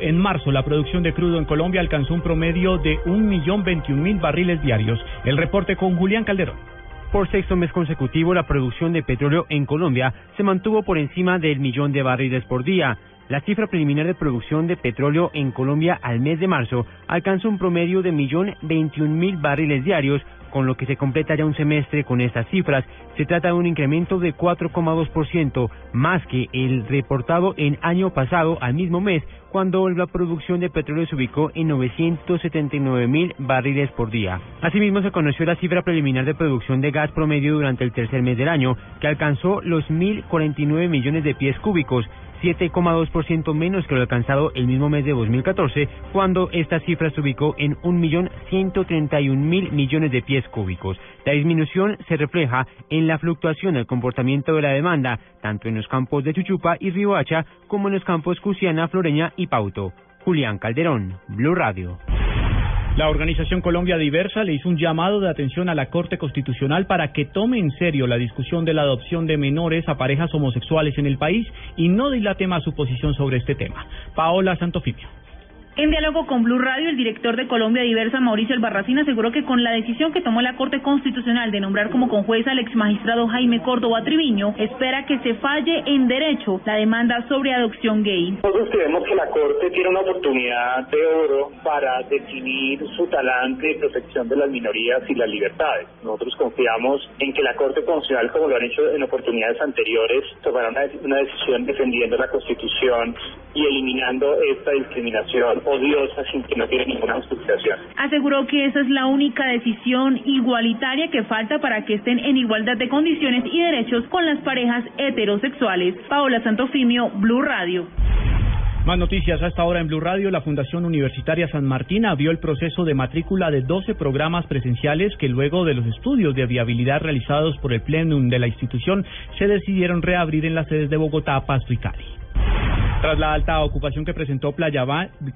En marzo, la producción de crudo en Colombia alcanzó un promedio de 1.021.000 barriles diarios. El reporte con Julián Calderón. Por sexto mes consecutivo, la producción de petróleo en Colombia se mantuvo por encima del millón de barriles por día. La cifra preliminar de producción de petróleo en Colombia al mes de marzo alcanzó un promedio de 1.021.000 barriles diarios, con lo que se completa ya un semestre con estas cifras. Se trata de un incremento de 4,2%, más que el reportado en año pasado al mismo mes, cuando la producción de petróleo se ubicó en 979 mil barriles por día. Asimismo, se conoció la cifra preliminar de producción de gas promedio durante el tercer mes del año, que alcanzó los 1.049 millones de pies cúbicos, 7,2% menos que lo alcanzado el mismo mes de 2014, cuando esta cifra se ubicó en 1.131.000 millones de pies cúbicos. La disminución se refleja en la fluctuación del comportamiento de la demanda, tanto en los campos de Chuchupa y Riohacha como en los campos Cusiana, Floreña y Pauto. Julián Calderón, Blue Radio. La organización Colombia Diversa le hizo un llamado de atención a la Corte Constitucional para que tome en serio la discusión de la adopción de menores a parejas homosexuales en el país y no dilate más su posición sobre este tema. Paola Santofimio. En diálogo con Blue Radio, el director de Colombia Diversa, Mauricio Albarracín, aseguró que con la decisión que tomó la Corte Constitucional de nombrar como conjuez al exmagistrado Jaime Córdoba Triviño, espera que se falle en derecho la demanda sobre adopción gay. Nosotros creemos que la Corte tiene una oportunidad de oro para definir su talante de protección de las minorías y las libertades. Nosotros confiamos en que la Corte Constitucional, como lo han hecho en oportunidades anteriores, tomará una, una decisión defendiendo la Constitución y eliminando esta discriminación odiosa sin que no tiene ninguna justificación. Aseguró que esa es la única decisión igualitaria que falta para que estén en igualdad de condiciones y derechos con las parejas heterosexuales. Paola Santofimio, Blue Radio. Más noticias a esta hora en Blue Radio. La Fundación Universitaria San Martín abrió el proceso de matrícula de 12 programas presenciales que luego de los estudios de viabilidad realizados por el Plenum de la institución se decidieron reabrir en las sedes de Bogotá, Pasto y Cali. Tras la alta ocupación que presentó Playa,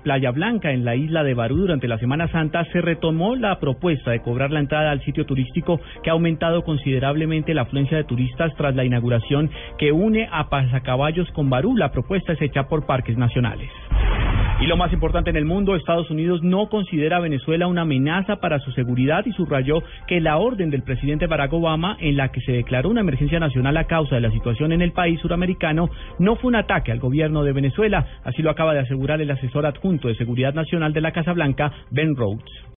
Playa, Blanca en la isla de Barú durante la Semana Santa, se retomó la propuesta de cobrar la entrada al sitio turístico que ha aumentado considerablemente la afluencia de turistas tras la inauguración que une a Pasacaballos con Barú. La propuesta es hecha por Parques Nacionales. Y lo más importante en el mundo, Estados Unidos no considera a Venezuela una amenaza para su seguridad y subrayó que la orden del presidente Barack Obama, en la que se declaró una emergencia nacional a causa de la situación en el país suramericano, no fue un ataque al gobierno de Venezuela. Así lo acaba de asegurar el asesor adjunto de Seguridad Nacional de la Casa Blanca, Ben Rhodes.